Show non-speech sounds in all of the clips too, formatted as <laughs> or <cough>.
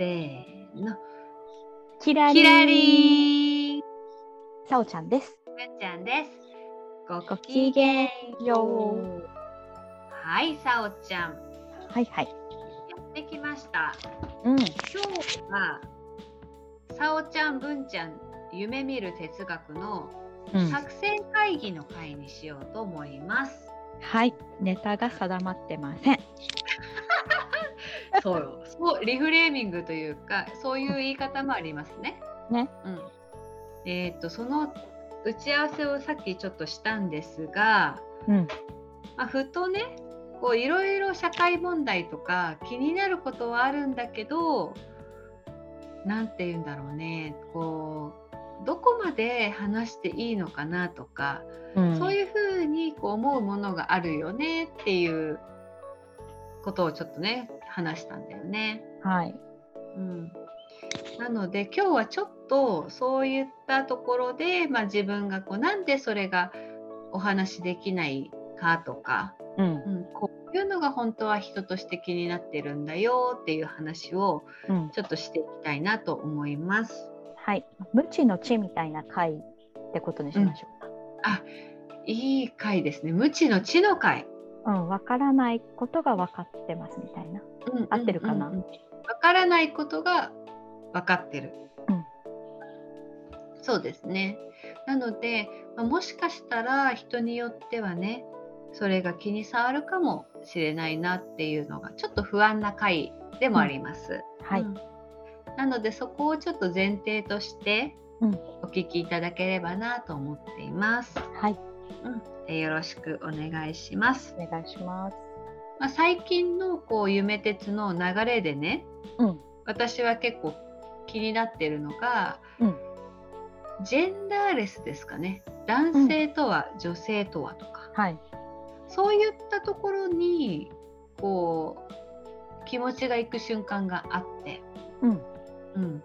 せーの。キラキラリーさおちゃんです。むんちゃんです。ごごきげんよう。はい、さおちゃん。はいはい。やってきました。うん。今日は、さおちゃん、ぶんちゃん、夢見る哲学のうん、作戦会議の会にしようと思います。はい。ネタが定まってません。<laughs> そうよ。そう、リフレーミングというか、そういう言い方もありますね。ね。うん。えっ、と、その打ち合わせをさっきちょっとしたんですが、うん。まあ、ふとねこういろいろ社会問題とか気になることはあるんだけどなんて言うんだろうねこうどこまで話していいのかなとか、うん、そういうふうにこう思うものがあるよねっていうことをちょっとね話したんだよね。はい。うん、なので今日はちょっとそういったところで、まあ、自分がこうなんでそれがお話しできないかとか、うん。うん、こういうのが本当は人として気になってるんだよっていう話をうん。ちょっとしていきたいなと思います。はい。無知の知みたいな回ってことにしましょいい回ですね。無知の知の回。うん。わからないことが分かってますみたいな。うん合ってるかな？うんうんうんわからないことが分かってる。うんそうですね。なので、まあもしかしたら人によってはね、それが気に障るかもしれないなっていうのがちょっと不安な回でもあります。はい。うんなのでそこをちょっと前提としてうんお聞きいただければなと思っています。はい。うんでよろしくお願いします。お願いします。まあ、最近のこう夢鉄の流れでね、うん。私は結構気になってるのが、うんジェンダーレスですかね男性とは女性とはとか、はい。そういったところにこう気持ちがいく瞬間があって、うん。うん、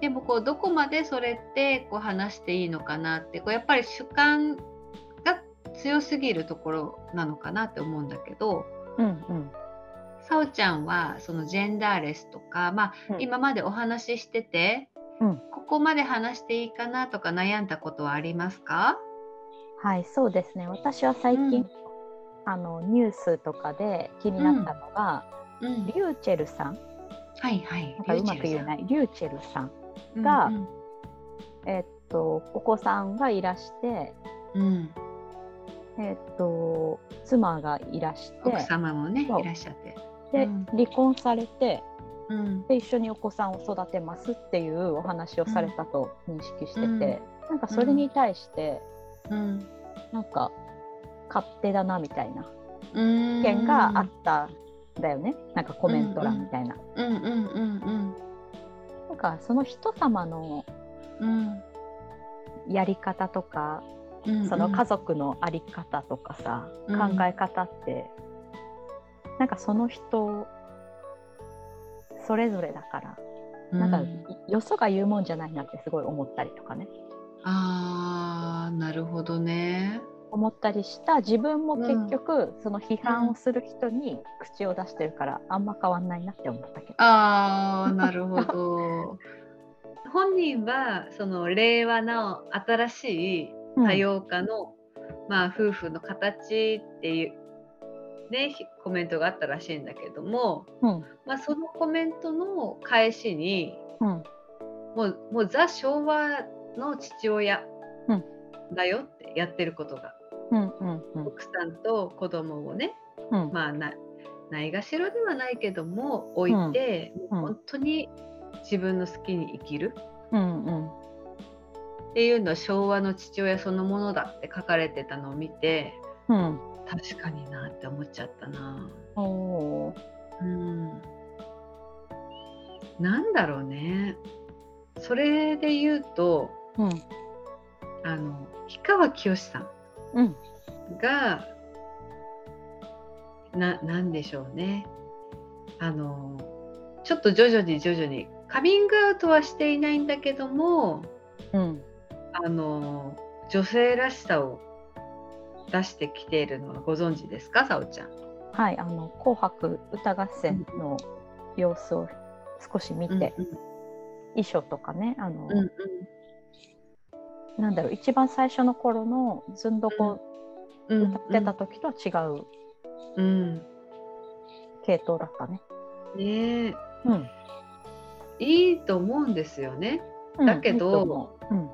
でもこうどこまでそれってこう話していいのかなってこうやっぱり主観が強すぎるところなのかなって思うんだけど。うん。うん。さおちゃんはそのジェンダーレスとか、まあうん今までお話ししてて、うんここまで話していいかなとか悩んだことはありますか？はい。そうですね。私は最近、うんあのニュースとかで気になったのが、うんリューチェルさん。はいはいなんかうまく言えないい。リューチェルさん。がえっと、お子さんがいらして、うんうんえっと、妻がいらして。奥様もねいらっしゃって、で、うん。離婚されてうん。で一緒にお子さんを育てますっていうお話をされたと認識してて、うん。なんかそれに対して、うん。なんか勝手だなみたいなうん、意見があったんだよね、なんかコメント欄みたいな。なんかその人様のうん。やり方とか、うんその家族の在り方とかさ、うん考え方ってなんかその人それぞれだから、うんなんかよそが言うもんじゃないなってすごい思ったりとかねあーなるほどね。思ったりした自分も結局、その批判をする人に口を出してるからあんま変わんないなって思ったけど。ああ、なるほど。<laughs> 本人はその令和の新しいうん多様化の、まあ夫婦の形っていうねひコメントがあったらしいんだけども、うん。まあそのコメントの返しにうん。もうもうザ昭和の父親うん。だよってやってることが、うんうんうん。奥さんと子供をねうん。まあなないがしろではないけども置いて、本当に自分の好きに生きる。うんうんっていうのは昭和の父親そのものだって書かれてたのを見てうん。確かになって思っちゃったな。おー。うん、なんだろうね。それで言うとうん。あの氷川きよしさんうん。がななんでしょうね。あのちょっと徐々に徐々にカミングアウトはしていないんだけどもうんあの女性らしさを出してきているのはご存知ですかさおちゃん？はいあの紅白歌合戦の様子を少し見て、うん衣装とかねあの、うんうん。なんだろう一番最初の頃のずんどこうん。歌ってた時とは違ううん。系統だったね。ねえ。うん。いいと思うんですよね。うんだけどいいうん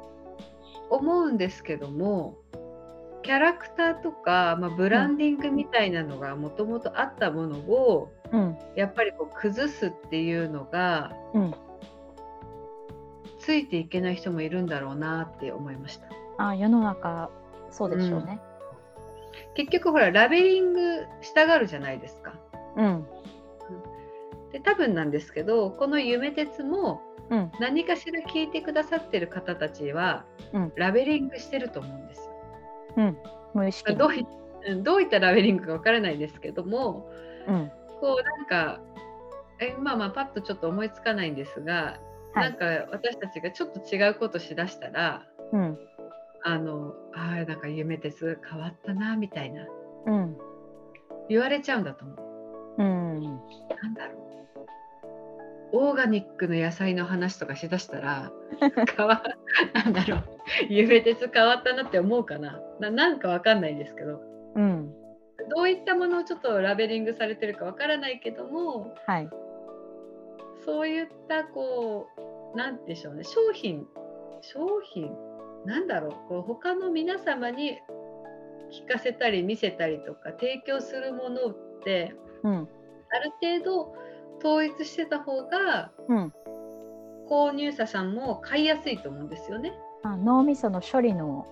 思うんですけどもキャラクターとか、まあ、ブランディングみたいなのがもともとあったものを、うんやっぱりこう崩すっていうのがうん、ついていけない人もいるんだろうなって思いました。あ世の中そうでしょうね。結局ほらラベリングしたがるじゃないですか。うんで多分なんですけどこの「夢鉄」もうん。何かしら聞いてくださってる方たちは、うん。ラベリングしてると思うんですよ。うん。無意識に。どういうんどういったラベリングかわからないですけどもうん。こうなんかえまあまあパッとちょっと思いつかないんですが、はい。なんか私たちがちょっと違うことしだしたらうん。あのあーなんか夢鉄変わったなみたいな。うん。言われちゃうんだと思う。うん。なんだろうオーガニックの野菜の話とかしだしたら <laughs> 変わなんだろう夢鉄変わったなって思うかな。ななんかわかんないんですけど。うん。どういったものをちょっとラベリングされてるかわからないけどもはい。そういったこうなんでしょうね。商品商品？なんだろう。こう他の皆様に聞かせたり見せたりとか提供するものってうん。ある程度統一してた方がうん。購入者さんも買いやすいと思うんですよね。あ脳みその処理の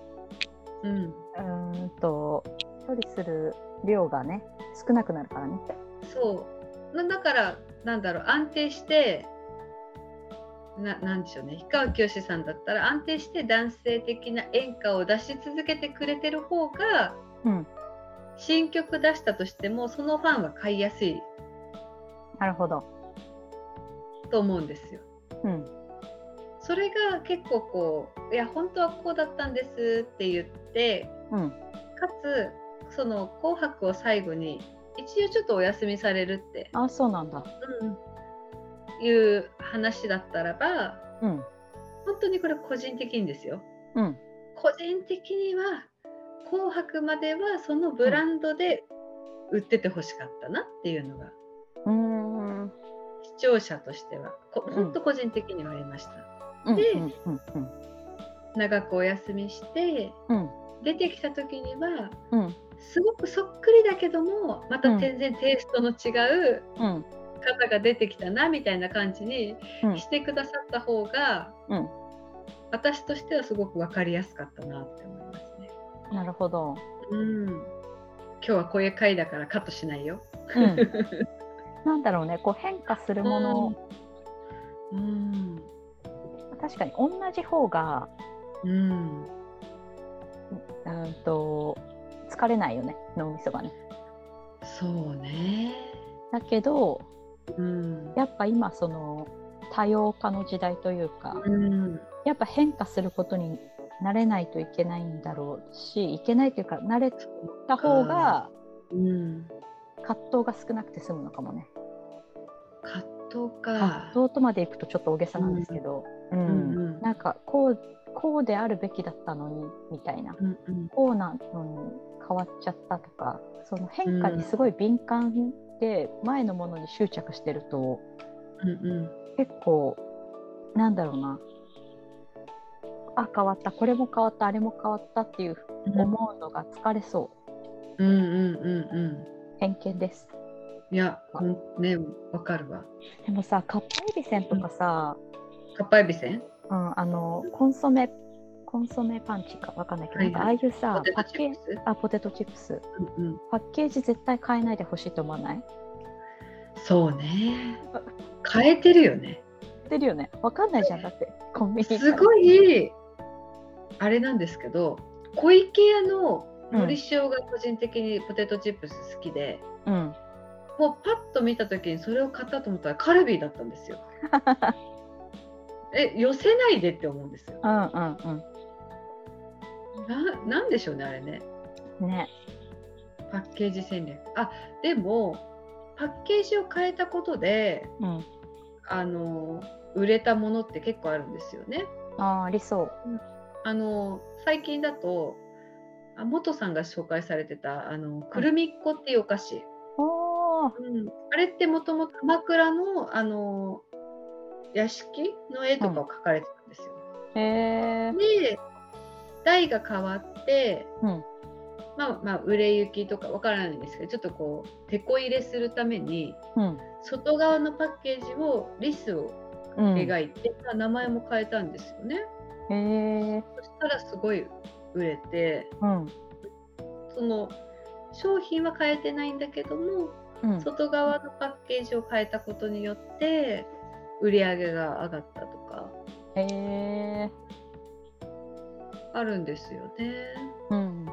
うん、うーんと処理する量がね少なくなるからね。そう。なだからなんだろう安定してななんでしょうね。氷川きよしさんだったら安定して男性的な演歌を出し続けてくれてる方がうん。新曲出したとしてもそのファンは買いやすいなるほど。と思うんですよ。うんそれが結構こういや本当はこうだったんですって言ってうんかつその「紅白」を最後に一応ちょっとお休みされるって、あそうなんだ。いう話だったらばうん本当にこれ個人的にですようん個人的には「紅白」まではそのブランドで売っててほしかったなっていうのが聴者としては本当個人的にはありました。うんで長くお休みしてうん。出てきた時にはうん。すごくそっくりだけどもまた全然テイストの違ううん。方が出てきたなみたいな感じにうん。してくださった方が、うん。私としてはすごく分かりやすかったなって思いますね。なるほど。うん、今日はこういう回だからカットしないよ。うん、<laughs> なんだろうねこう変化するもの、うん、確かに同じ方がうん、うんと疲れないよね脳みそがね。そうね。だけどうん、やっぱ今その多様化の時代というかうん、やっぱ変化することに慣れないといけないんだろうしいけないというか慣れた方がうん、葛藤が少なくて済むのかもね。葛藤葛か。藤とまでいくとちょっと大げさなんですけど、うん。うん。うんなんかこうこうであるべきだったのにみたいな。うん、うん、こうなのに変わっちゃったとかその変化にすごい敏感で前のものに執着してるとうん、うん。結構なんだろうな。あ変わった。これも変わった。あれも変わったっていう思うのが疲れそう。うん、うん、うん、うん。偏見ですいや、ほんね、わかるわ。でもさかっぱえびせんとかさ、かっぱえびせん？うん、あのコンソメコンソメパンチかわかんないけど、はいはいなんかああいうさパッケージ。あポテトチップスうん、うん。パッケージ絶対変えないでほしいと思わない？そうね。変えてるよね。ってるよねわかんないじゃんだってコンビニすごいあれなんですけど小池屋ののり塩が個人的にポテトチップス好きで、うんもうパッと見た時にそれを買ったと思ったらカルビーだったんですよ。<laughs> え寄せないでって思うんですよ。うんうんななんでしょうねあれねうんねパッケージ戦略。あでもパッケージを変えたことでうんあの売れたものって結構あるんですよね。あーありそうあの最近だとあ元さんが紹介されてたあのくるみっこっていうお菓子、うん、あれってもともと鎌倉のあの屋敷の絵とかを描かれてたんですよ。へえで代が変わって、うん。まあまあ売れ行きとかわからないんですけどちょっとこうてこ入れするためにうん。外側のパッケージをリスをうん描いて、まあ名前も変えたんですよね。そしたらすごい売れてうん。その商品は変えてないんだけどもうん。外側のパッケージを変えたことによって売り上げが上がったとか。へえあるんですよね。うん。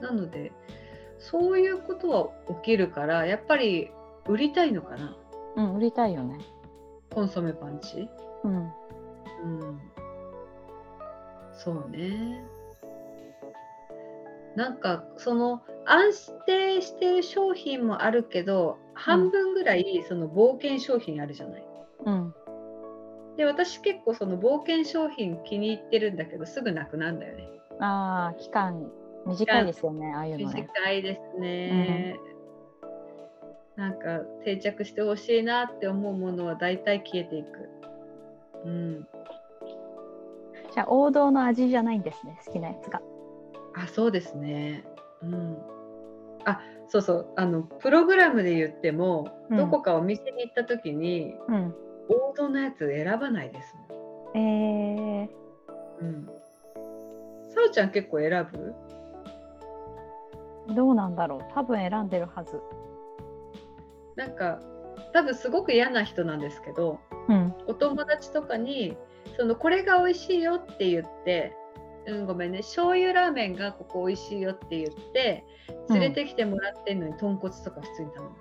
なのでそういうことは起きるからやっぱり売りたいのかな。うん売りたいよね。コンソメパンチ。うん。うん、そうね。なんかその安定してる商品もあるけど半分ぐらいその冒険商品あるじゃない。うんで私結構その冒険商品気に入ってるんだけどすぐなくなるんだよね。ああ期間短いですよねああいうのね短いですね。なんか定着してほしいなって思うものは大体消えていく。うん。じゃあ王道の味じゃないんですね好きなやつがあ、そうですね。うん。あ、そうそう。あのプログラムで言っても、うんどこかお店に行った時にうん王道のやつ選ばないですもん。えうん。さおちゃん結構選ぶ？ー、どうなんだろう多分選んでるはずなんか多分すごく嫌な人なんですけど、うんお友達とかにそのこれが美味しいよって言って。うん、ごめんね。醤油ラーメンがここ美味しいよって言って連れてきてもらってんのに豚骨とか普通に頼む、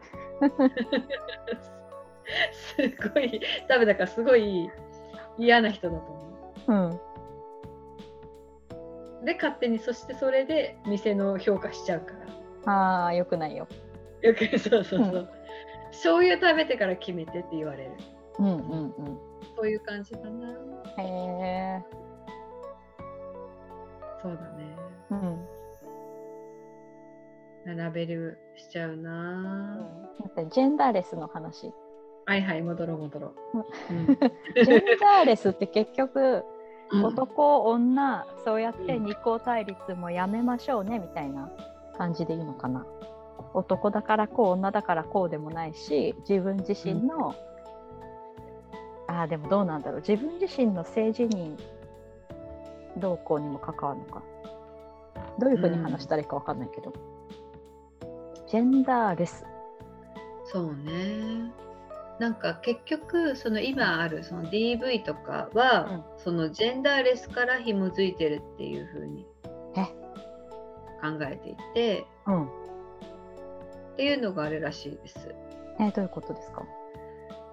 すごい多分だからすごい嫌な人だと思う。ん。うで勝手にそしてそれで店の評価しちゃうから。ああよくないよ。よくそうそうそう、うん。醤油食べてから決めてって言われる。うんうんうん。そういう感じかな。へえそうだね。うん。ラベルしちゃうな、だってジェンダーレスの話。はいはい戻ろう戻ろう、うん。ジェンダーレスって結局うん。男女そうやって二項対立もやめましょうねみたいな感じでいいのかな。男だからこう女だからこうでもないし自分自身の、ああでもどうなんだろう。自分自身の性自認動向にも関わるのか。どういうふうに話したらいいか分かんないけど、ジェンダーレス。そうね。なんか結局その今あるその DV とかは、そのジェンダーレスから紐づいてるっていう風にえ？考えていて。うん。っていうのがあるらしいです。えどういうことですか？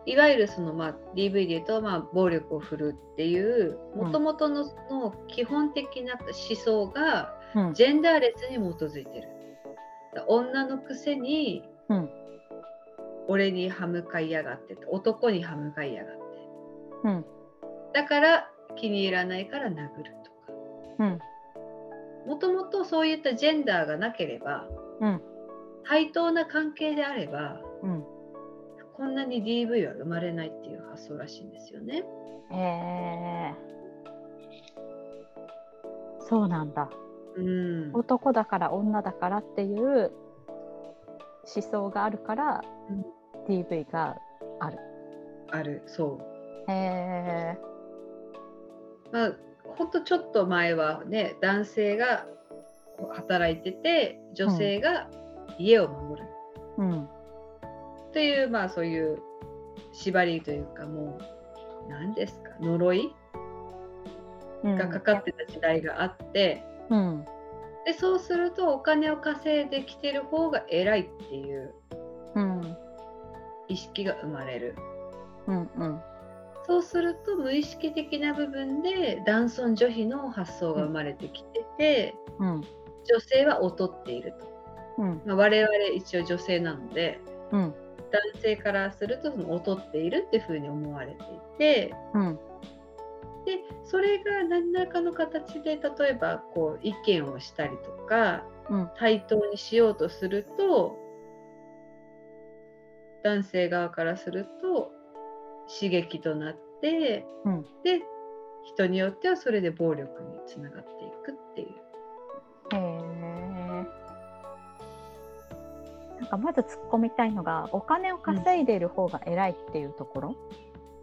いわゆるその、まあ、DV で言うと、まあ、暴力を振るっていううん。もともとのその基本的な思想がうん。ジェンダーレスに基づいてる。だ女のくせにうん。俺に歯向かいやがって男に歯向かいやがって。うん。だから気に入らないから殴るとか。うん。もともとそういったジェンダーがなければうん。対等な関係であればうんこんなに DV は生まれないっていう発想らしいんですよね。へえそうなんだ。うん、男だから女だからっていう思想があるから、うん DV がある。あるそう。へえまあほんとちょっと前はね男性が働いてて女性が家を守る。うんっていう、まあそういう縛りというかもう何ですか呪いがかかってた時代があって、うん。でそうするとお金を稼いできてる方が偉いっていううん。意識が生まれる。うんうん。そうすると無意識的な部分で男尊女卑の発想が生まれてきてて、うん。女性は劣っていると、うん。まあ、我々一応女性なのでうん。男性からするとその劣っているっていうふうに思われていてうん。でそれが何らかの形で例えばこう意見をしたりとかうん。対等にしようとすると男性側からすると刺激となって、うん。で人によってはそれで暴力につながっていくっていう。なんかまず突っ込みたいのがお金を稼いでいる方が偉いっていうところ、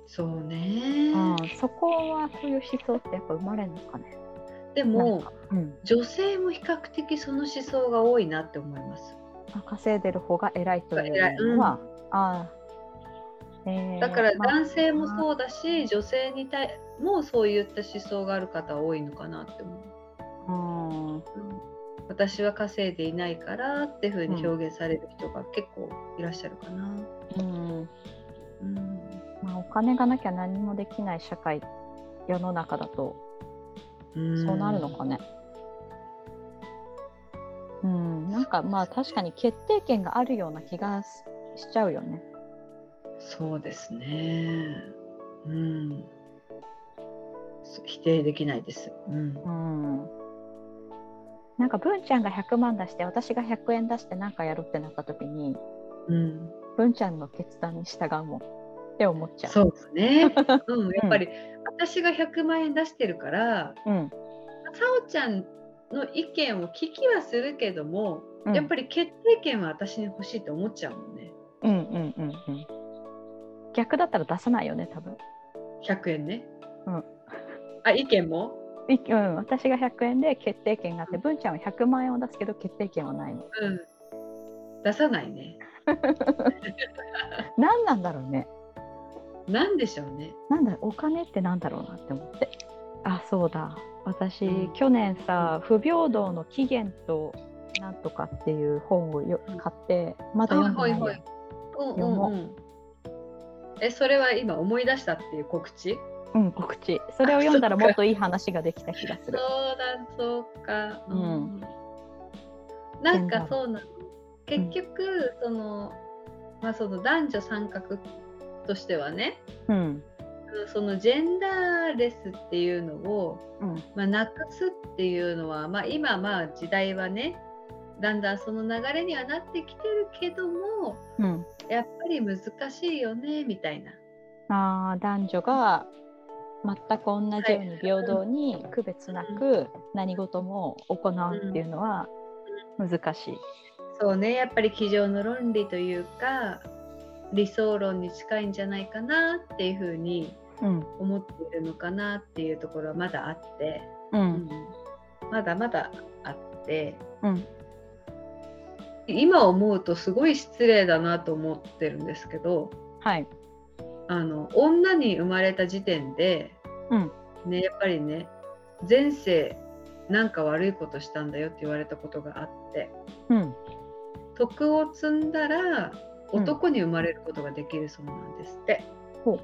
そうね、うんそこはそういう思想ってやっぱ生まれるのかね。でもかうん、女性も比較的その思想が多いなって思います。あ稼いでる方が偉いという偉い。うん。のは、ああえーだからまあ男性もそうだし、女性に対もそういった思想がある方は多いのかなって思う。うんうん私は稼いでいないからっていうふうに表現される人が結構いらっしゃるかな。うんうんまあ、お金がなきゃ何もできない社会世の中だとそうなるのかね。うん、なんかまあ確かに決定権があるような気がししちゃうよね。そうですね。うん。そ否定できないです。うん。うん。なんか文ちゃんが100万出して私が100円出して何かやろうってなった時にうん、文ちゃんの決断に従うもんって思っちゃう。そうですね。<laughs> うん、やっぱり私が100万円出してるから、うん。さおちゃんの意見を聞きはするけども、うんやっぱり決定権は私に欲しいって思っちゃうもんね。うんうんうんうん。逆だったら出さないよね多分。100円ね。うん。あ、意見も？いうん、私が100円で決定権があって文ちゃんは100万円を出すけど決定権はないの。うん。出さないね。<laughs> 何なんだろうね。なんでしょうね。なんだお金ってなんだろうなって思って。あそうだ私、うん去年さ不平等の起源となんとかっていう本をようん買ってまだ読んでない。え、それは今思い出したっていう告知？うん告知それを読んだらもっといい話ができた気がすそうる。だ、そうか。うんなんかそうなの。結局、その、まあその男女参画としてはね、うんうんそのジェンダーレスっていうのを、うんまあ、なくすっていうのは、まあ、今まあ時代はねだんだんその流れにはなってきてるけどもうん、やっぱり難しいよねみたいな。あー男女が全く同じように平等に区別なく何事も行うっていうのは難しい。そうね。やっぱり机上の論理というか理想論に近いんじゃないかなっていうふうにうん。思っているのかなっていうところはまだあって、ううんん。まだまだあって。うん。今思うとすごい失礼だなと思ってるんですけどはい。あの女に生まれた時点で、うん。ね、やっぱりね前世なんか悪いことしたんだよって言われたことがあってうん。徳を積んだらうん。男に生まれることができるそうなんですって。ほ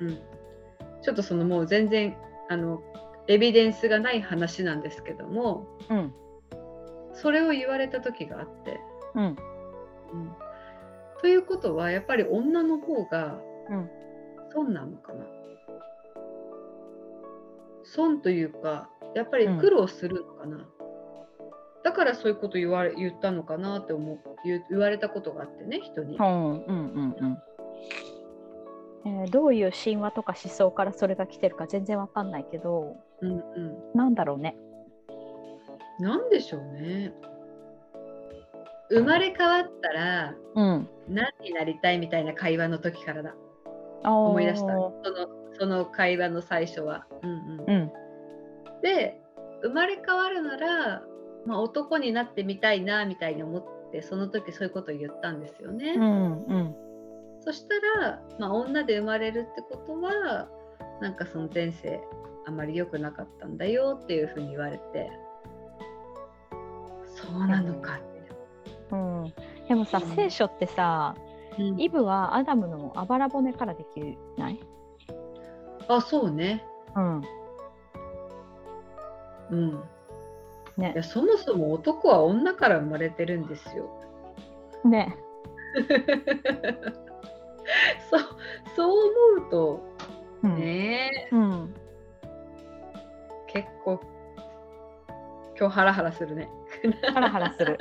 う。ん、ちょっとそのもう全然あのエビデンスがない話なんですけどもうん。それを言われた時があって。うん。うん、ということはやっぱり女の方がうん。損なのかな、損というかやっぱり苦労するのかな、だからそういうこと言われ言ったのかなって思う言う言われたことがあってね人に。うんうんうんうん。えーどういう神話とか思想からそれが来てるか全然わかんないけどうんうん、なんだろうね。なんでしょうね。生まれ変わったらうん、何になりたいみたいな会話の時からだ思思い出した。そのその会話の最初は。うんうん。うん。で生まれ変わるなら、まあ、男になってみたいなみたいに思ってその時そういうことを言ったんですよね。うんうん。そしたら、まあ、女で生まれるってことはなんかその前世あまり良くなかったんだよっていうふうに言われてそうなのかって。うん、でもさ、うん。聖書ってさうん。イブはアダムのあばら骨からできない、あそうね。うん。うん、ね。いやそもそも男は女から生まれてるんですよ。ね。<laughs> そうそう思うとうん。ね。うん、結構今日ハラハラするね。ハラハラする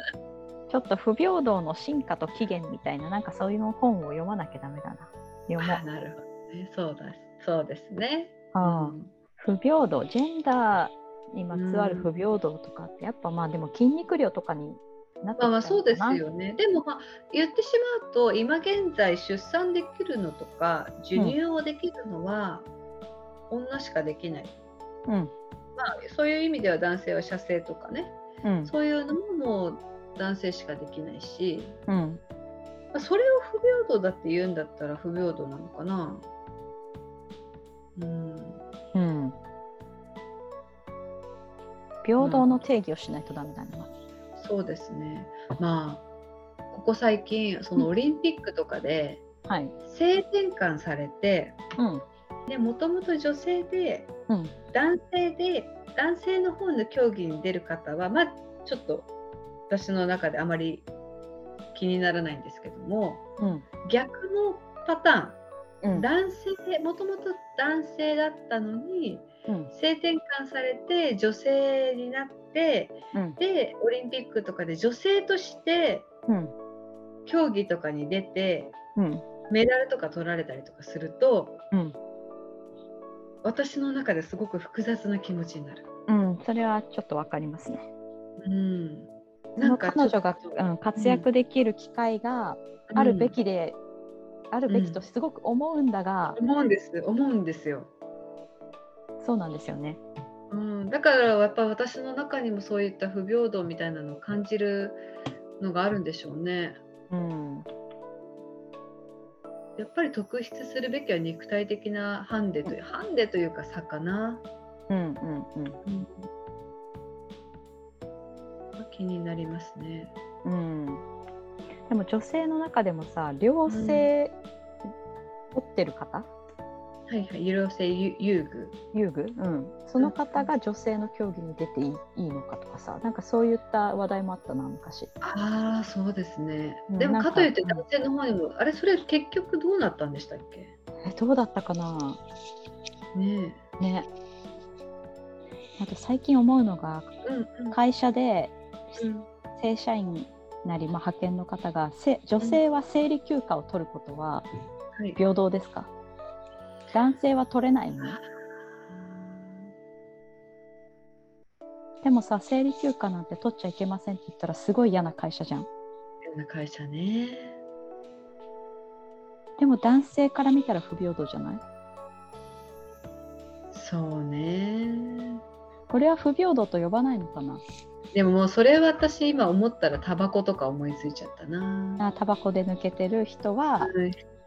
ちょっと不平等の進化と起源みたいななんかそういうの本を読まなきゃダメだな。読もなるほどね。そうだ。そうですね。ああ。うん。不平等ジェンダーにまつわるうん不平等とかってやっぱまあでも筋肉量とかになってまあまあそうですよね。でもまあ言ってしまうと今現在出産できるのとか授乳をできるのは女しかできない。うん。まあそういう意味では男性は射精とかね。うん。そういうのももう男性しかできないし、うんまあそれを不平等だって言うんだったら不平等なのかな。うん。うん平等の定義をしないとダメだな、そうですね。まあここ最近そのオリンピックとかではい性転換されて。うんでもともと女性でうん男性で男性の方の競技に出る方はまあちょっと私の中であまり気にならないんですけどもうん。逆のパターン。うん。男性もともと男性だったのにうん。性転換されて女性になってうん。でオリンピックとかで女性としてうん。競技とかに出てうん。メダルとか取られたりとかするとうん。私の中ですごく複雑な気持ちになる。うん。それはちょっとわかりますね。うん、その彼女がうん、活躍できる機会があるべきで、あるべきとすごく思うんだが、うん思うんです。思うんですよ、そうなんですよね。うん、だからやっぱ私の中にもそういった不平等みたいなのを感じるのがあるんでしょうね。うん、やっぱり特筆するべきは肉体的なハンデというハンデというか差かな、うん、うん、うん。うん、気になりますね。うん、でも女性の中でもさ両性持ってる方、はいはい有料性遊遊具。遊具、うん、その方が女性の競技に出ていいのかとかさなんかそういった話題もあったな昔。ああそうですね、でもかといってうん男性の方にも、あれそれ結局どうなったんでしたっけ？えどうだったかな？ねね。あと最近思うのがえうんうん。会社でうん正社員なり、まあ、派遣の方がせ女性は生理休暇を取ることははい。平等ですか？男性は取れないの？ねでもさ生理休暇なんて取っちゃいけませんって言ったらすごい嫌な会社じゃん。いろんな会社ね。でも男性から見たら不平等じゃない？そうね。これは不平等と呼ばないのかな？でももうそれ私今思ったらタバコとか思いついちゃったな。あタバコで抜けてる人は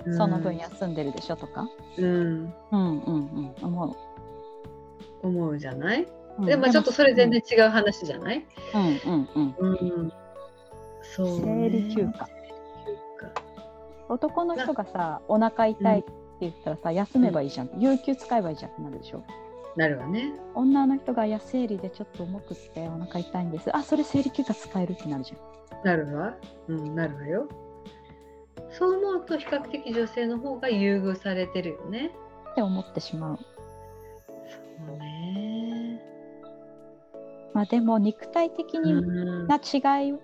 うんその分休んでるでしょとか、うん、うん、うんうん。思思うじゃない、う、でもちょっとそれ全然違う話じゃない、うん。うんうんうん、そう、ね、生理休暇。休男の人がさお腹痛いって言ったらさ休めばいいじゃん、有給使えばいいじゃんってなるでしょ？暇なるわね。女の人がいや生理でちょっと重くってお腹痛いんですあそれ生理休暇使えるってなるじゃんなるわ。うん、なるわよ。そう思うと比較的女性の方が優遇されてるよね。って思ってしまうそうね。まあでも肉体的にうんな違い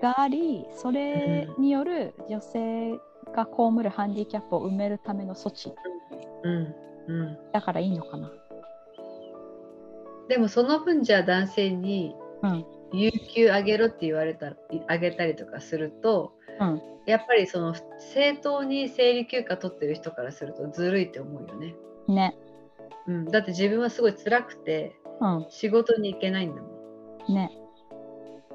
がありそれによる女性が被るハンディキャップを埋めるための措置うんうんだからいいのかなでもその分じゃあ男性にうん。有給あげろって言われたらあげたりとかするとうん。やっぱりその正当に生理休暇取ってる人からするとずるいって思うよね、ね。うん、だって自分はすごい辛くてうん。仕事に行けないんだもん。ね。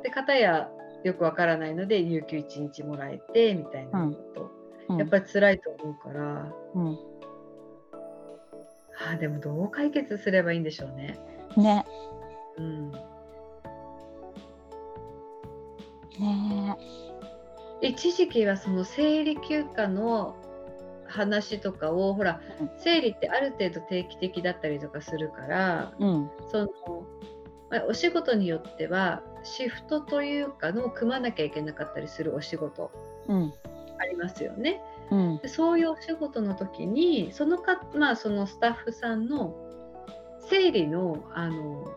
で片やよくわからないので有給1日もらえてみたいなこと。うん。やっぱり辛いと思うから、うん。あーでもどう解決すればいいんでしょうね。ね。うん、ね一時期はその生理休暇の話とかをほらうん。生理ってある程度定期的だったりとかするからうん。その、まあお仕事によってはシフトというかのを組まなきゃいけなかったりするお仕事うん。ありますよね。うん。でそういうお仕事の時にそのか、まあ、そのスタッフさんの生理のあの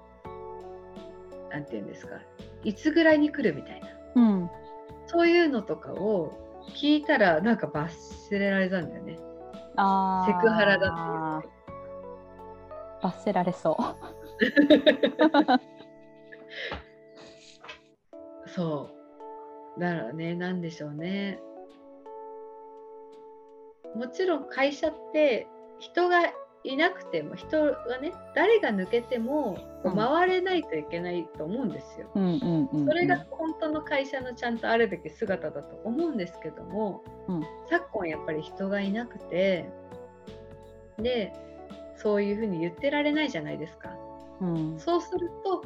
なんていうんですかいつぐらいに来るみたいなうんそういうのとかを聞いたらなんか罰せられたんだよね。あセクハラだって罰せられそ <laughs> そう。だからね、なんでしょうね。もちろん会社って人がいなくても人がね誰が抜けても回れないといけないと思うんですよ。それが本当の会社のちゃんとあるべき姿だと思うんですけども、うん昨今やっぱり人がいなくてでそういうふうに言ってられないじゃないですか。うんそうすると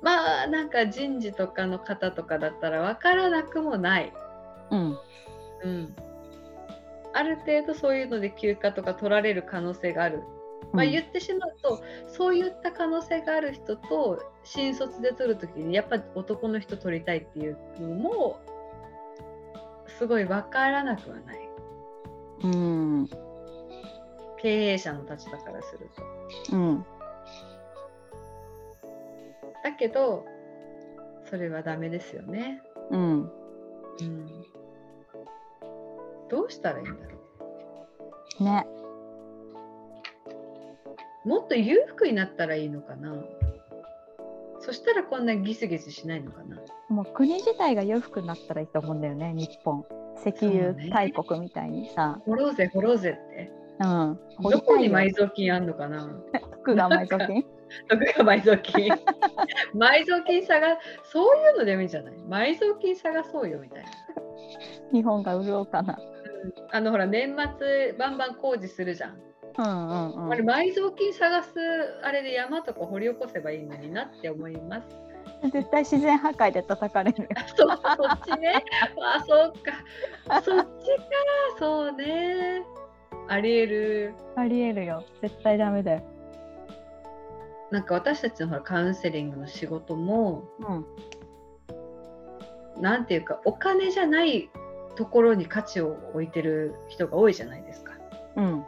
まあなんか人事とかの方とかだったら分からなくもない。うんうん、ある程度そういうので休暇とか取られる可能性がある。まあ、言ってしまうと、そういった可能性がある人と新卒で取るときにやっぱ男の人取りたいっていうのもすごい分からなくはないうん経営者の立場からすると。うんだけどそれはダメですよね。うんうん、どうしたらいいんだろね。うもっと裕福になったらいいのかな？そしたらこんなギスギスしないのかな？もう国自体が裕福になったらいいと思うんだよね日本。石油大国みたいにさ。掘ろうぜ掘ろうぜって。うん。掘どこに埋蔵金あんのかな？福が埋蔵金？<laughs> どこが埋蔵金。<laughs> 埋蔵金探そういうのでもいいんじゃない？埋蔵金探そうよみたいな。日本が潤うかなあのほら年末バンバン工事するじゃん。うんうんうんあれ埋蔵金探すあれで山とか掘り起こせばいいのになって思います。<laughs> 絶対自然破壊で叩かれるよそう <laughs> そっちね。あそうか。そっちか。そうね。ありえる。ありえるよ絶対ダメだよなんか私たちのほらカウンセリングの仕事もうんなんていうかお金じゃないところに価値を置いてる人が多いじゃないですか。うん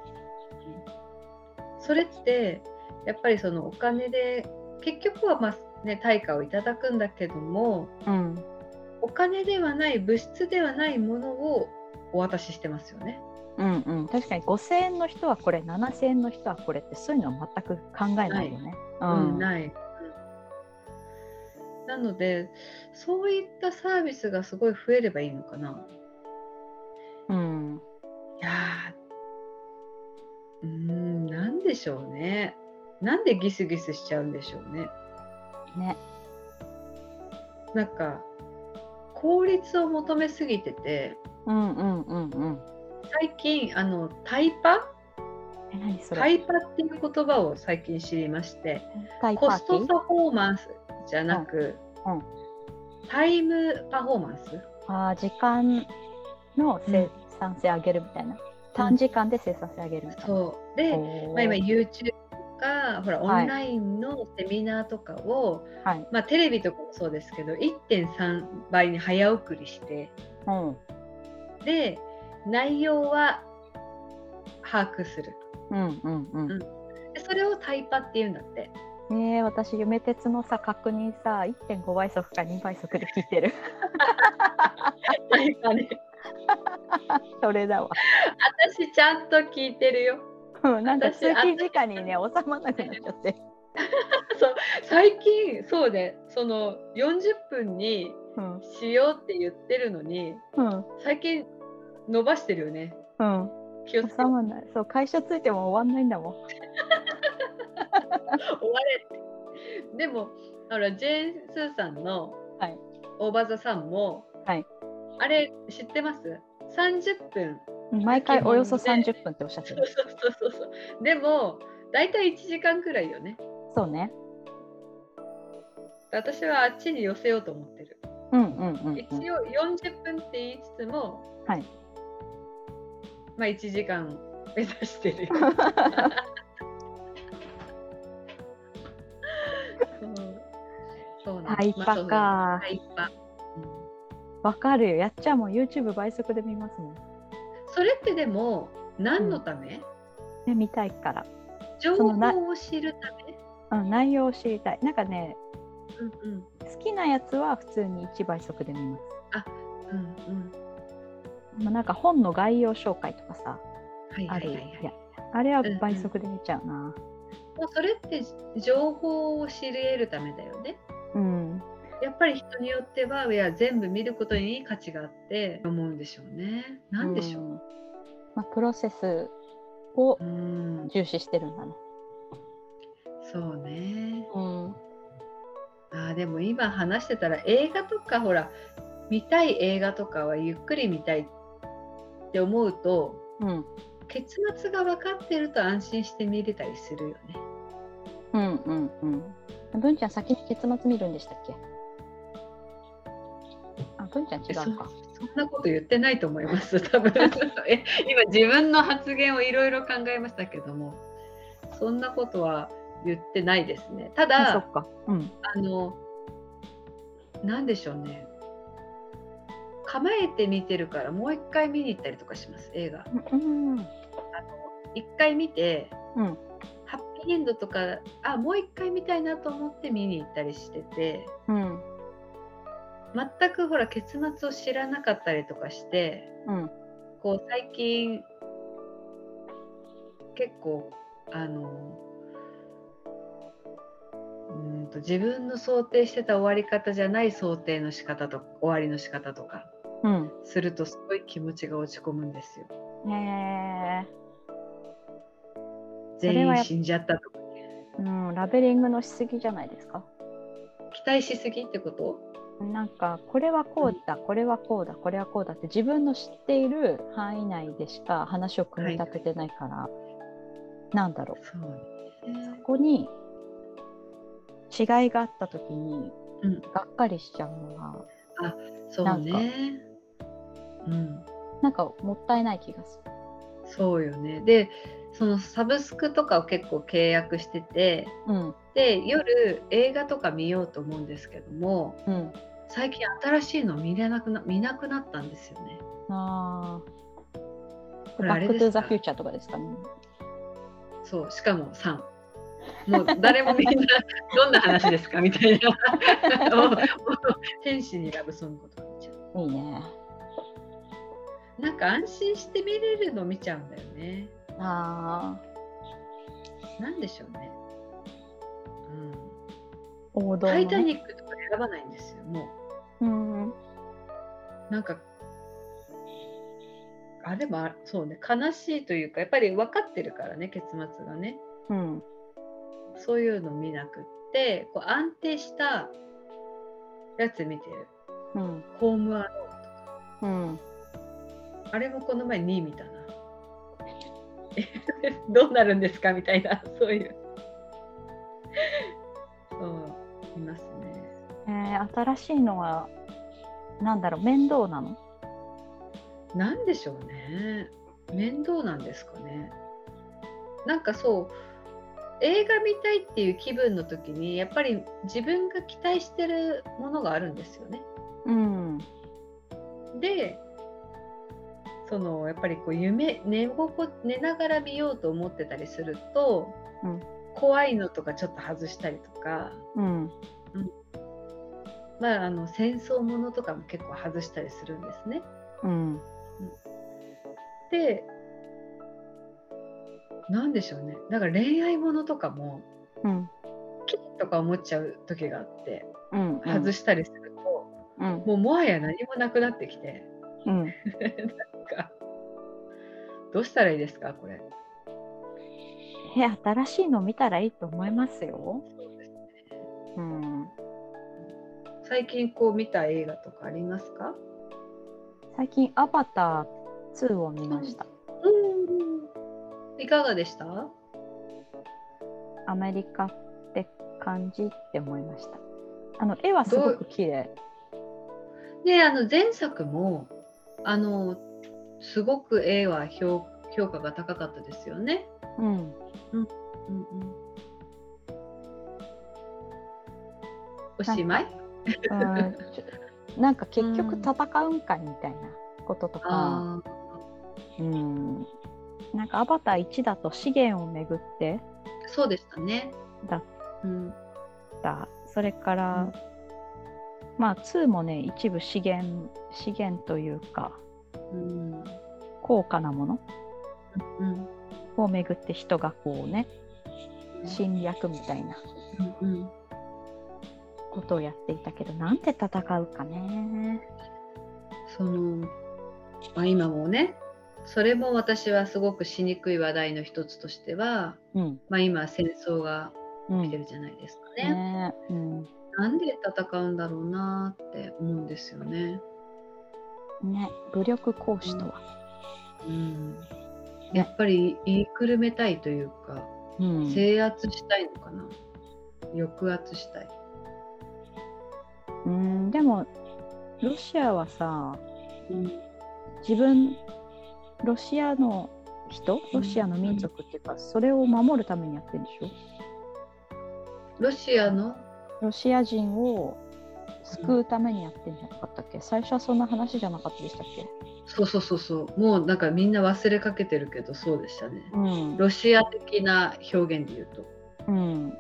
それってやっぱりそのお金で結局はまあね対価をいただくんだけどもうんお金ではない物質ではないものをお渡ししてますよね。うんうん確かに5000円の人はこれ7000円の人はこれってそういうのは全く考えないよね。うん、ない。うんなのでそういったサービスがすごい増えればいいのかな。うん。いやー。うーんなんでしょうね。なんでギスギスしちゃうんでしょうね。ね。なんか効率を求めすぎてて。うんうんうんうん。最近あのタイパ？タイパっていう言葉を最近知りまして。コストパフォーマンスじゃなく、うんうん。タイムパフォーマンス？あー時間の生産性上げるみたいな、短時間で生産性上げるみたいな。そう。で、まあ、今 YouTube とかほらオはい。ンラインのセミナーとかを、はい。まあ、テレビとかもそうですけど1.3倍に早送りしてうん。で内容は把握する。うんうんうん。でそれをタイパっていうんだって。ねえ私夢鉄のさ確認さ1.5倍速か2倍速で聞いてる。タイパね <laughs> それだわ。私ちゃんと聞いてるよ。うんなんか私通勤時間にね収まらなくなっちゃって。<laughs> 最近そうでその40分にうん。しようって言ってるのにうん。最近伸ばしてるよね。うん。気をつけまらない。そう会社ついても終わんないんだもん。<laughs> 終われって。でもほらジェーン・スーさんのはい。大場座さんも、はい。あれ知ってます？30分。毎回およそ30分っておっしゃってる。そうそうそうそうでも大体1時間くらいよね。そうね。私はあっちに寄せようと思ってる。うんうんうん、うん。一応40分って言いつつもはい。まあ1時間目指してるよ。<laughs> <laughs> そう。なんタイパか。タイパ、うんわかるよ。やっちゃんも YouTube 倍速で見ますもん。それってでも何のため、ね、見たいから。情報を知るため？うん、内容を知りたい。なんかね、うんうん好きなやつは普通に1倍速で見ます。うんうんまあ、なんか本の概要紹介とかさ、あるはいはいはい、はいやあれは倍速で見ちゃうな。もうそれって情報を知り得るためだよね。うん。やっぱり人によってはいや全部見ることに価値があって思うんでしょうね。なんでしょう。んまあ、プロセスをうん、重視してるんだね。そうね。うん。あーでも今話してたら映画とかほら見たい映画とかはゆっくり見たいって思うとうん。結末が分かってると安心して見れたりするよね。うんうんうん。文ちゃん先に結末見るんでしたっけ？あ、文ちゃん違うか。そんなこと言ってないと思います。<laughs> 多分 <laughs> え今自分の発言をいろいろ考えましたけどもそんなことは言ってないですね。ただ。うん。あのなんでしょうね構えて見てるからもう一回見に行ったりとかします映画。うん。一回見てうん。ハッピーエンドとかあもう一回見たいなと思って見に行ったりしててうん。全くほら結末を知らなかったりとかしてうん。こう最近結構あのうーんと自分の想定してた終わり方じゃない想定の仕方と終わりの仕方とかうん。するとすごい気持ちが落ち込むんですよ。へえそ全員死んじゃったとかうん。ラベリングのしすぎじゃないですか？期待しすぎってこと？なんかこれはこうだ、これはこうだ、これはこうだって自分の知っている範囲内でしか話を組み立ててないから、なんだろう。そうねここに違いがあった時にうんがっかりしちゃうのはそうね。うんなんかもったいない気がする。そうよね。でそのサブスクとかを結構契約しててうんで夜映画とか見ようと思うんですけどもうん。最近新しいの見れなくな見なくなったんですよね。ああ。これバックトゥザあれですかフューチャーとかですかね。そうしかも3。もう誰もみんな <laughs> どんな話ですかみたいな <laughs> もうもう天使にラブソングとか見ちゃういいね。なんか安心して見れるの見ちゃうんだよねああ。なんでしょうね王道タイタね。ニックとか選ばないんですよもううん。なんかあでもあそうね悲しいというかやっぱり分かってるからね結末がねうん。そういうの見なくってこう安定したやつ見てるうん。ホームアローンうん。あれもこの前2位見たなえどうなるんですか？みたいなそういうえー、新しいのはなんだろう面倒なの？なんでしょうね。面倒なんですかね。なんかそう映画見たいっていう気分の時にやっぱり自分が期待してるものがあるんですよね。うん。でそのやっぱりこう夢寝寝ながら見ようと思ってたりすると、うん。怖いのとかちょっと外したりとか、うん。まあ、あの戦争ものとかも結構外したりするんですね。うん。でなんでしょうねだから恋愛ものとかもうん。キッとか思っちゃう時があってうん。外したりすると、うん。もうもはや何もなくなってきてうん。<laughs> なんかどうしたらいいですかこれ。え、新しいの見たらいいと思いますよ。そうですねうん。最近こう見た映画とかありますか？最近、アバターっ2を見ました。うん。いかがでした？アメリカって感じって思いました。あの絵はすごく綺麗。で、あの前作もあのすごく絵は評評価が高かったですよね。うん。うんうん。おしまい？なんか結局戦うんかいみたいなこととか、あうん、なんかアバター1だと資源をめぐってあ、そうでしたね。だっうん。たそれから、うんまあ2もね一部資源資源というかうん。高価なものうん。をめぐって人がこうね侵略みたいな。ことをやっていたけどなんて戦うかね。その、まあ、今もねそれも私はすごくしにくい話題の一つとしては、うんまあ、今戦争がうん来てるじゃないですかね。ねうんなんで戦うんだろうなって思うんですよね。ね武力行使とは。うん、やっぱり言いくるめたいというか、うん制圧したいのかな抑圧したい。うんでもロシアはさうん。自分ロシアの人ロシアの民族っていうか、それを守るためにやってるんでしょ？ロシアの？ロシア人を救うためにやってるんじゃなかったっけ？最初はそんな話じゃなかったでしたっけ？そうそうそうそう。もうなんかみんな忘れかけてるけどそうでしたね。うん。ロシア的な表現で言うと。うん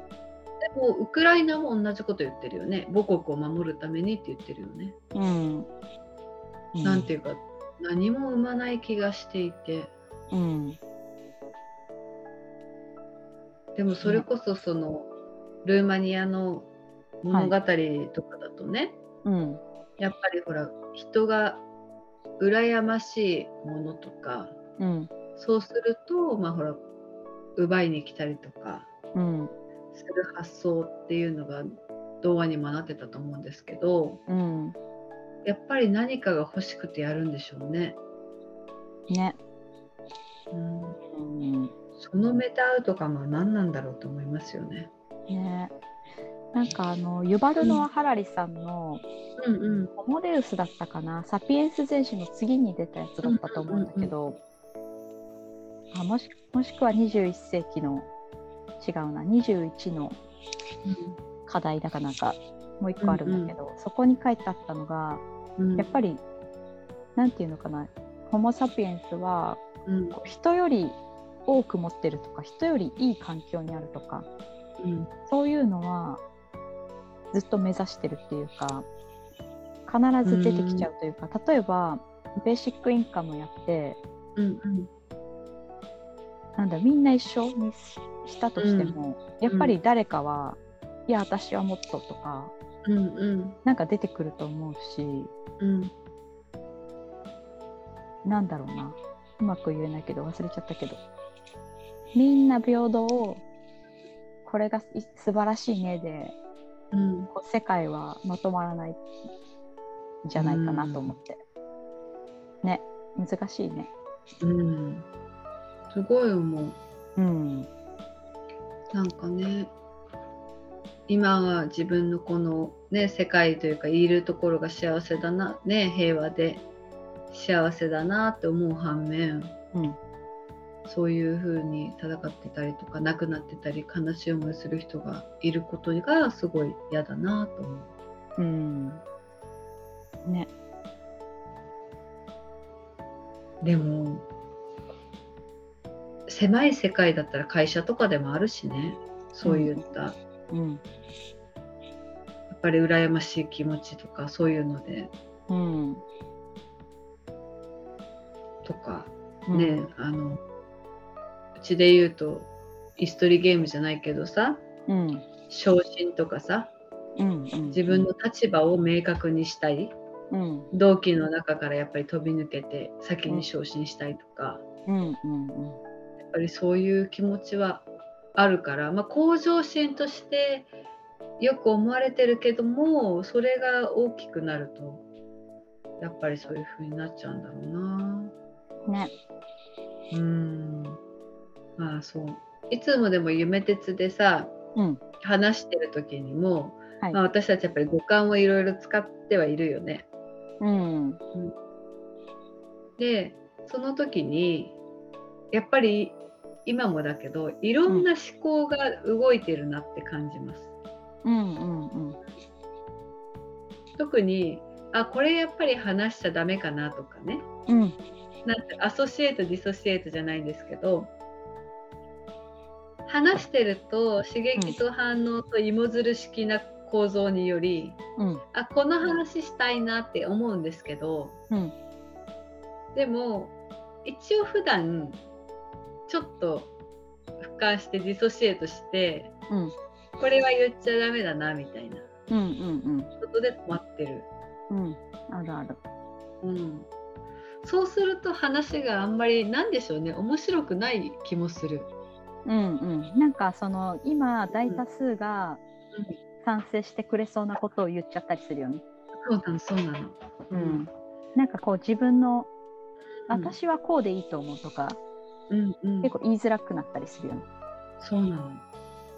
でもウクライナも同じこと言ってるよね。母国を守るためにって言ってるよね。うんなんていうか何も生まない気がしていて。うんでもそれこそそのルーマニアの物語とかだとね、うんやっぱりほら人が羨ましいものとかうんそうするとまあほら奪いに来たりとかうんする発想っていうのが童話にもなってたと思うんですけどうんやっぱり何かが欲しくてやるんでしょうね。ね。うん、うんそのメタアウト感は何なんだろうと思いますよね。ね。なんかあのユバルノア・ハラリさんのうんうん。ホモデウスだったかな？サピエンス全史の次に出たやつだったと思うんだけど、あもしもしくは21世紀の違うな21の課題だかなんかもう一個あるんだけど、そこに書いてあったのがうん。やっぱりなんていうのかなホモ・サピエンスはうん。人より多く持ってるとか人よりいい環境にあるとかうん。そういうのはずっと目指してるっていうか必ず出てきちゃうというか、例えばベーシックインカムやってうんうんなんだみんな一緒？にししたとしても、やっぱり誰かは、いや私はもっととかうんうん。なんか出てくると思うしうん。なんだろうな。うまく言えないけど忘れちゃったけど。みんな平等これがい素晴らしいねでうん。世界はまとまらないんじゃないかなと思って、ね難しいね。うんすごい思う。うんなんかね今は自分のこのね世界というかいるところが幸せだなね平和で幸せだなって思う反面うんそういう風に戦ってたりとか亡くなってたり悲しい思いする人がいることがすごい嫌だなと思う。うんねでも狭い世界だったら会社とかでもあるしね。そういった、やうん。っぱり羨ましい気持ちとかそういうので。うんとか。うん。ね、あのうちで言うとイストリゲームじゃないけどさうん。昇進とかさうんうん。自分の立場を明確にしたい。うん。同期の中からやっぱり飛び抜けて先に昇進したいとか、うんうんやっぱりそういう気持ちはあるから、まあ、向上心としてよく思われてるけどもそれが大きくなるとやっぱりそういう風になっちゃうんだろうな。ね。うんまあそういつもでも夢鉄でさうん。話してる時にも、はいまあ、私たちやっぱり五感をいろいろ使ってはいるよね。うん。でその時にやっぱり今もだけどいろんな思考が動いてるなって感じます。うんうんうん。特にあこれやっぱり話しちゃダメかなとかねうん。なんてアソシエイトディソシエイトじゃないんですけど話してると刺激と反応と芋づる式な構造により、うん。あこの話したいなって思うんですけどうん。でも一応普段ちょっと俯瞰してディソシエイトしてうん。これは言っちゃダメだなみたいなうんうんことで止まってる。うん。うん。あるある。うん、そうすると話があんまりなんでしょうね面白くない気もする。うんうん。なんかその今大多数が賛成してくれそうなことを言っちゃったりするよね。そうなのそうなの。うん。なんかこう自分のうん私はこうでいいと思うとか、うんうん、結構言いづらくなったりするよね。そうなの。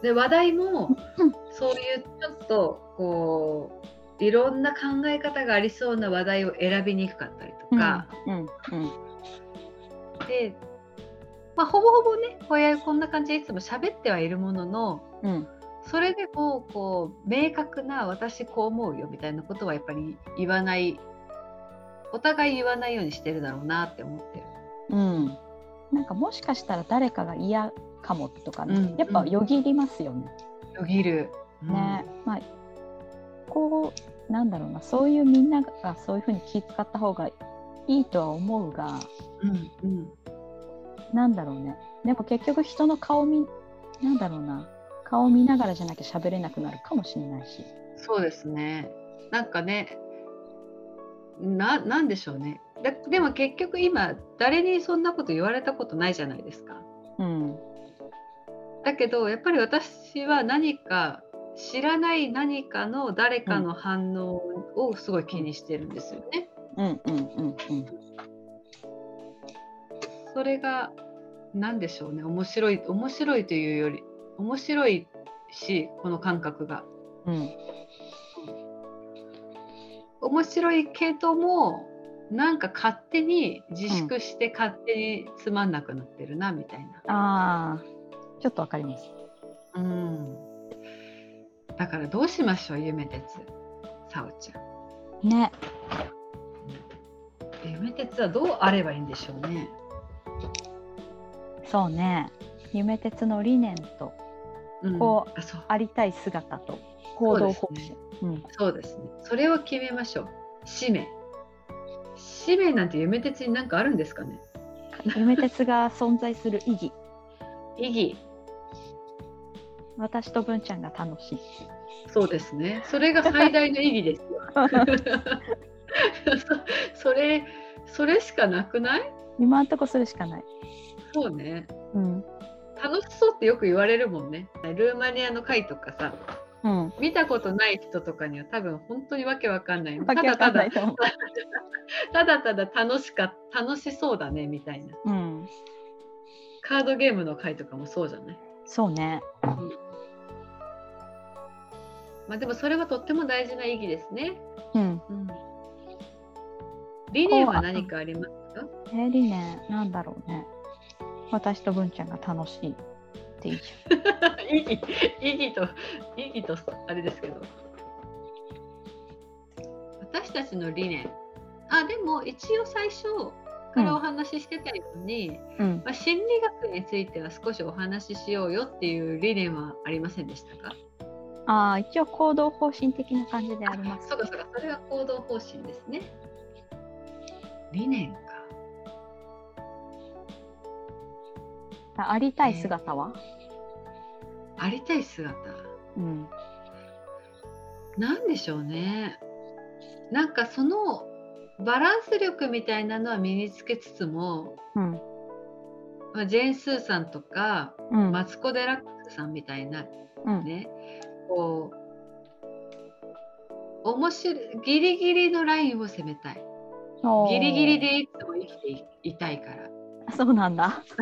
で話題もうんそういうちょっとこういろんな考え方がありそうな話題を選びにくかったりとか、うんうんで、まあ、ほぼほぼねこういうこんな感じでいつも喋ってはいるもののうんそれでもこう明確な私こう思うよみたいなことはやっぱり言わないお互い言わないようにしてるだろうなって思ってる。うん。なんかもしかしたら誰かが嫌かもとかね、うんやっぱよぎりますよね。よぎる。ね、まあこうなんだろうなそういうみんながそういうふうに気遣った方がいいとは思うがうんうんなんだろうねでも結局人の顔見なんだろうな顔見ながらじゃなきゃ喋れなくなるかもしれないし。そうですね。なんかね、ななんでしょうね。だでも結局今誰にそんなこと言われたことないじゃないですか。うんだけどやっぱり私は何か知らない何かの誰かの反応をすごい気にしてるんですよね。うんうんうんうんそれが何でしょうね面白い面白いというより面白いしこの感覚がうん面白いけどもなんか勝手に自粛して勝手につまんなくなってるなみたいな。ああちょっとわかります。うんだからどうしましょう夢鉄さおちゃん。ね夢鉄はどうあればいいんでしょうね。そうね夢鉄の理念とうんこあそうありたい姿と行動方そうです針。うんそうですね。それを決めましょう。使命。使命なんて夢鉄になんかあるんですかね？<laughs> 夢鉄が存在する意義意義。私と文ちゃんが楽しい。そうですね。それが最大の意義ですよ。<laughs> そそれ、それしかなくない？今んとこそれしかない。そうね。うん楽しそうってよく言われるもんね。ルーマニアの会とかさ、うん見たことない人とかには多分本当にわけわかんない。ただただ。<laughs> ただただ楽しか楽しそうだねみたいな。うん、カードゲームの会とかもそうじゃない？そうね。まあでもそれはとっても大事な意義ですね。うん。うん、理念は何かありますか？えー理念なんだろうね。私と文ちゃんが楽しいっていいじ意義意義と意義とあれですけど。私たちの理念。あでも一応最初からお話ししてたように。うん。まあ、心理学については少しお話ししようよっていう理念はありませんでしたか？ああ一応行動方針的な感じであります。そうかそうか。それが行動方針ですね。理念。かありたい姿は？ありたい姿うん。なんでしょうねなんかそのバランス力みたいなのは身につけつつも、うん。まあ、ジェーン・スーさんとかうん。マツコ・デラックスさんみたいなうん。ねこう面白いギリギリのラインを攻めたいギリギリでいつも生きていたいから。<laughs> そうなんだ。<laughs>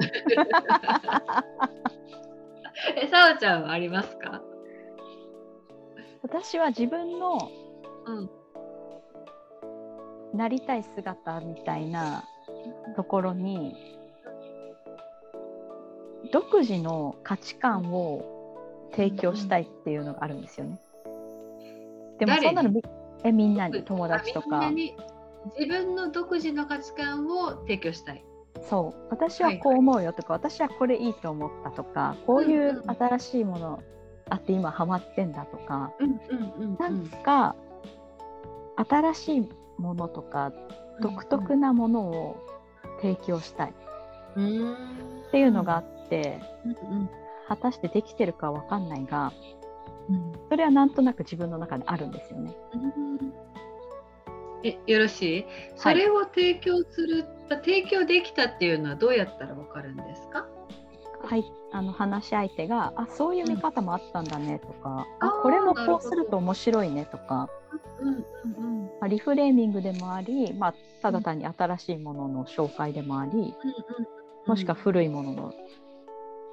え、さおちゃんはありますか？私は自分のうん。なりたい姿みたいなところに独自の価値観を提供したいっていうのがあるんですよね。でもそんなのみえみんなに？友達とか自分の独自の価値観を提供したい。そう。私はこう思うよとか、私はこれいいと思ったとかこういう新しいものあって今ハマってんだとか、うんうんうんなんか新しいものとか独特なものを提供したい。うんっていうのがあって、うん果たしてできてるかわかんないがうん。それはなんとなく自分の中であるんですよね。うん。えよろしい？それを提供する、提供できたっていうのはどうやったらわかるんですか？はい、あの話し相手が「あそういう見方もあったんだね」とか「あーあこれもこうすると面白いね」とか、うんうんうん。まあ、リフレーミングでもあり、まあ、ただ単に新しいものの紹介でもありもしくは古いものの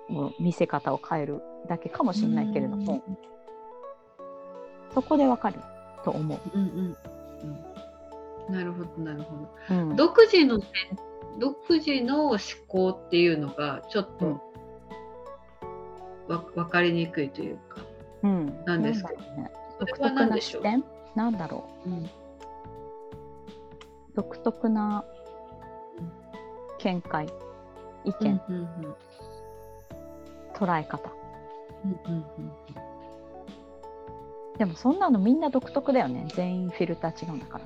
もう見せ方を変えるだけかもしれないけれども、そこでわかると思う。うんうんうんなるほどなるほど。うん。独自の独自の思考っていうのがちょっうん。とわ、分かりにくいというかうん、なんですかだろうね。それは独特な何でしょう、視点？なんだろう。ん。う独特な見解意うん見、うんうん。捉え方。うんうん。でもそんなのみんな独特だよね。全員フィルター違うんだから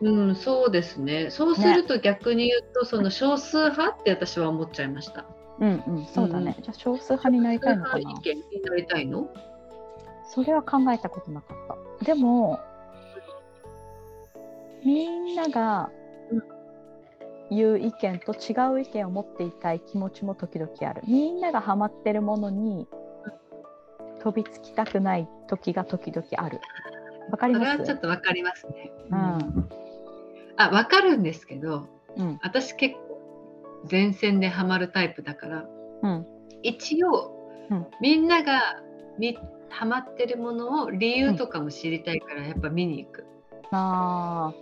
うんうん、そうですね。そうすると逆に言うと、その少数派って私は思っちゃいました。うんうんそうだね、じゃあ少数派になりたいの？かな意見になりたいの？それは考えたことなかった。でもみんなが言う意見と違う意見を持っていたい気持ちも時々ある。みんながハマってるものに飛びつきたくない時が時々ある。わかりそれますはちょっと分かりますね。うんあ分かるんですけどうん。私結構前線でハマるタイプだからうん。一応、うん。みんながみハマってるものを理由とかも知りたいからやっぱ見に行く。あ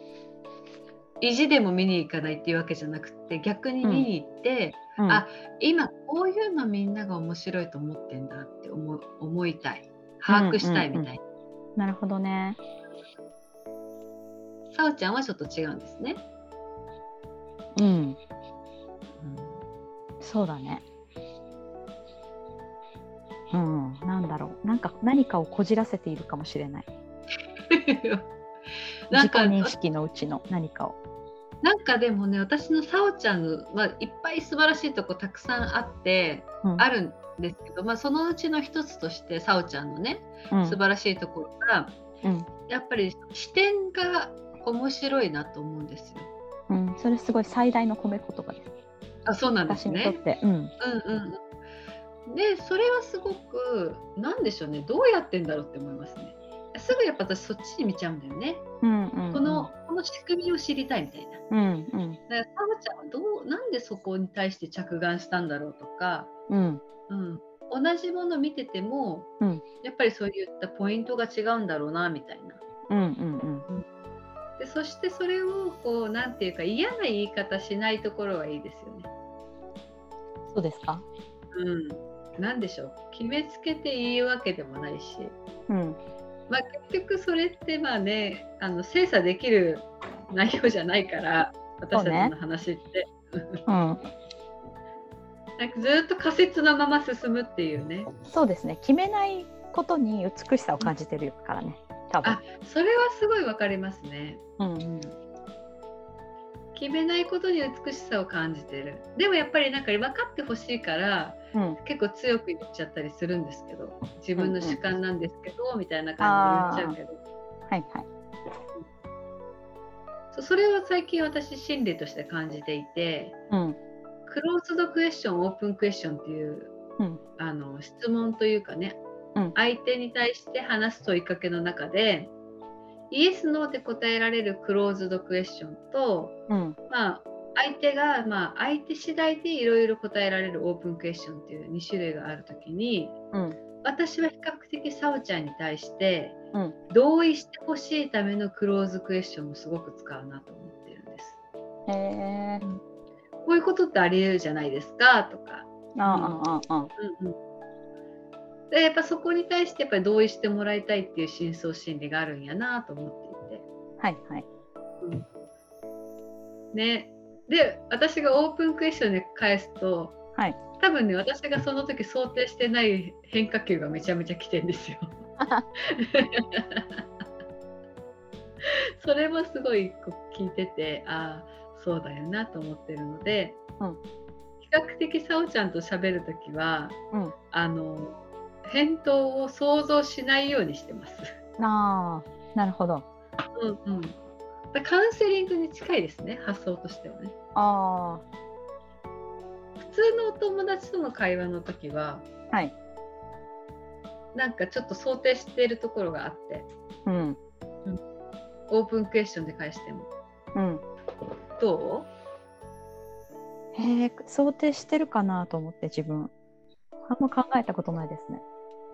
意地でも見に行かないっていうわけじゃなくて逆に見に行って、ー、うん、あ今こういうのみんなが面白いと思ってんだって思う思いたい。把握したいみたいな。なるほどねさおちゃんはちょっと違うんですね。うん。そうだね。うんなんだろう。なんか何かをこじらせているかもしれない。<laughs> なんか認識のうちの何かを。なんかでもね私のさおちゃんはいっぱい素晴らしいとこたくさんあって、うん。あるんですけど、まあ、そのうちの一つとしてさおちゃんのねうん。素晴らしいところが、うん。やっぱり視点が面白いなと思うんですよ。うん、それすごい最大の褒め言葉です。あそうなんですね。うん。うんうんうん、でそれはすごくなんでしょうねどうやってんだろうって思いますね。すぐやっぱ私そっちに見ちゃうんだよね。うんうん、うん。この、この仕組みを知りたいみたいな。うんうんだからさおちゃんはどうなんでそこに対して着眼したんだろうとか、うんうん、同じもの見てても、うんやっぱりそういったポイントが違うんだろうなみたいな。うんうんでそしてそれをこうなんていうか嫌な言い方しないところはいいですよね。そうですか？うん、なんでしょう決めつけて言うわけでもないし、うんまあ、結局それってまあねあの精査できる内容じゃないから私たちの話って、うん。<laughs> なんかずっと仮説のまま進むっていうねそうですね。決めないことに美しさを感じてるからね。多分あ。それはすごいわかりますね。うん決めないことに美しさを感じてるでもやっぱりなんか分かってほしいからうん。結構強く言っちゃったりするんですけど自分の主観なんですけど、みたいな感じで言っちゃうけどはいはい。そうそれを最近私心理として感じていてうんクローズドクエスチョンオープンクエスチョンっていううんあの質問というかね、うん相手に対して話す問いかけの中でイエス・ノーで答えられるクローズドクエスチョンと、うん。まあ、相手が、まあ、相手次第でいろいろ答えられるオープンクエスチョンっていう2種類があるときにうん。私は比較的サオちゃんに対してうん。同意してほしいためのクローズクエスチョンもすごく使うなと思ってるんです。へえこういうことってあり得るじゃないですかとか。あああああ。うんうんでやっぱそこに対してやっぱり同意してもらいたいっていう深層心理があるんやなと思っていて。はいはい。ね、で私がオープンクエスチョンで返すとはい。多分ね私がその時想定してない変化球がめちゃめちゃ来てんですよ。<laughs> それもすごいこう聞いててああそうだよなと思ってるので、うん。比較的さおちゃんと喋る時はうん。あの返答を想像しないようにしてます。ああなるほど。うんうん、だカウンセリングに近いですね発想としてはね。あ普通のお友達との会話の時はあはい。なんかちょっと想定しているところがあってうん。オープンクエスチョンで返しても。うん。どへえ想定してるかなと思って自分。あんま考えたことないですね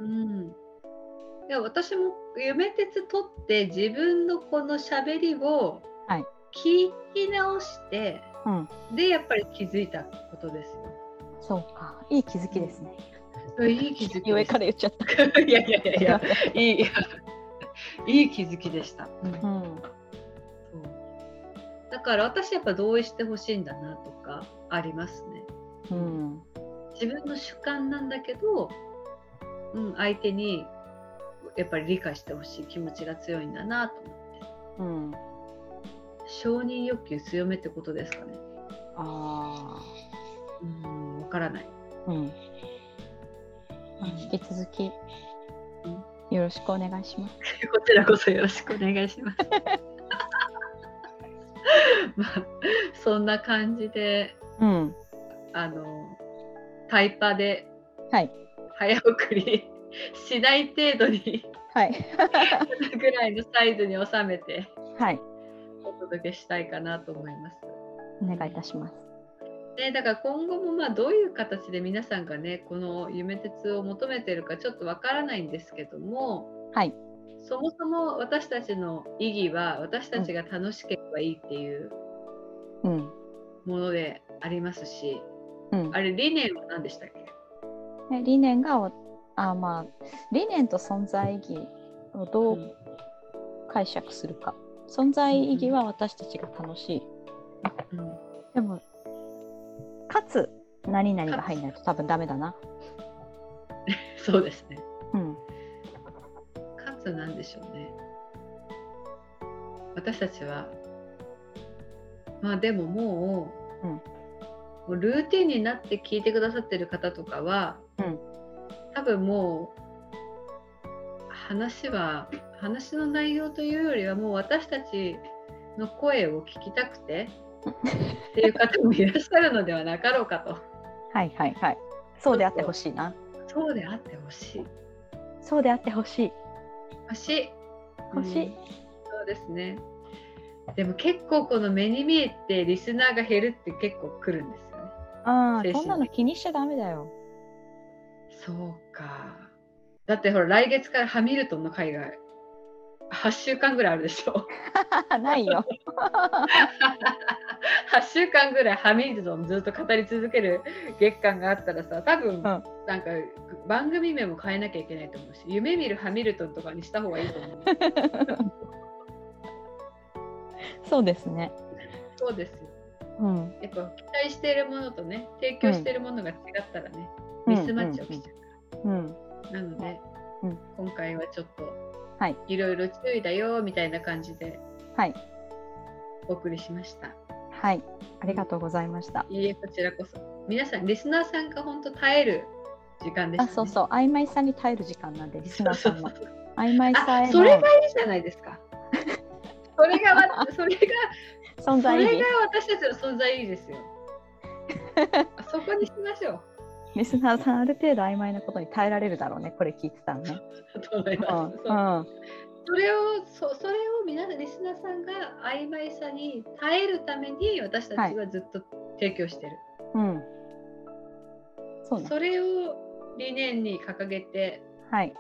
う、うん、いや私も夢鉄取って自分のこの喋りをはい。聞き直して、うん。でやっぱり気づいたことですよ。そうか。いい気づきですね。いい気づき上から言っちゃった。た。<laughs> いやいやいやいやいいいやいい気づきでした。うん。うん。そう。だから私やっぱ同意してほしいんだなとかありますね。うん。自分の主観なんだけど、うん、相手にやっぱり理解してほしい気持ちが強いんだなと思って。うん。承認欲求強めってことですかね。あうん、わからない。あうん。まあ引き続きよろしくお願いします。<laughs> こちらこそよろしくお願いします。<laughs> まあ、そんな感じで、うん。あの、タイパではい早送りしない程度にはい。ぐらいのサイズに収めてはい。お届けしたいかなと思います。お願いいたします。ね、だから今後もまあどういう形で皆さんがねこの夢鉄を求めてるかちょっとわからないんですけどもはい。そもそも私たちの意義は私たちが楽しければいいっていううん。ものでありますし、うん。あれ理念は何でしたっけ？ね理念がおあまあ理念と存在意義をどう解釈するか、存在意義は私たちが楽しい。うんうんでもかつ何々が入んないと多分ダメだな。<laughs> そうですね。うん。かつなんでしょうね。私たちはまあでももう,、うん。もうルーティンになって聞いてくださってる方とかは、うん多分もう話は話の内容というよりはもう私たちの声を聞きたくて <laughs> っていう方もいらっしゃるのではなかろうかと。はいはいはいそうであってほしいなそうであってほしい。そうであってほしい欲しい。欲しいうんそうですね。でも結構この目に見えてリスナーが減るって結構来るんですよね。ああそんなの気にしちゃダメだよそうか。だってほら来月からハミルトンの海外8週間ぐらいあるでしょ。<laughs> ないよ <laughs> 8週間ぐらいハミルトンずっと語り続ける月間があったらさ多分、んなんか番組名も変えなきゃいけないと思うし夢見るハミルトンとかにした方がいいと思う。<laughs> そうですねそうですよ。うんやっぱ期待しているものとね提供しているものが違ったらね、ミスマッチ起きちゃう。うんなので、うん今回はちょっと、はい、いろいろ注意だよみたいな感じではいお送りしました。はいありがとうございましたいいえ、こちらこそ。皆さん、リスナーさんが本当耐える時間でした、ね。あそうそう曖昧さに耐える時間なんでリスナーさんのそうそう曖昧さそれがいいじゃないですか。<laughs> それがわ、それが、存在それが私たちの存在意義ですよ。あ <laughs> そこにしましょう。リスナーさんある程度曖昧なことに耐えられるだろうねこれ聞いてたらねと思います。うんうんそれをそそれを皆さんリスナーさんが曖昧さに耐えるために私たちはずっと提供してる。うん。そうね。それを理念に掲げてはい。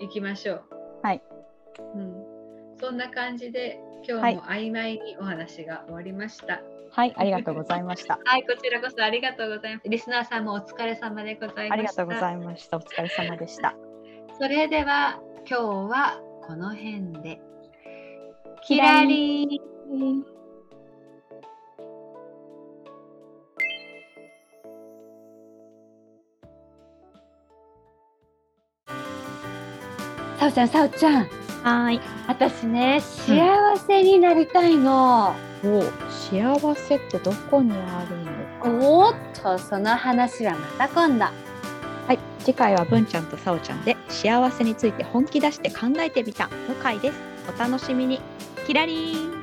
いきましょう。はい。うん、そんな感じで今日も曖昧にお話が終わりました。はい、ありがとうございました。<laughs> はい、こちらこそありがとうございます。リスナーさんもお疲れ様でございました。ありがとうございました。お疲れ様でした。<laughs> それでは今日はこの辺で。キラリンさおちゃん、さおちゃん、はい。私ね、幸せになりたいの。お幸せってどこにあるの？か。おーっと、その話はまた今度。はい、次回は文ちゃんとさおちゃんで幸せについて本気出して考えてみたの回です。お楽しみに。キラリーン。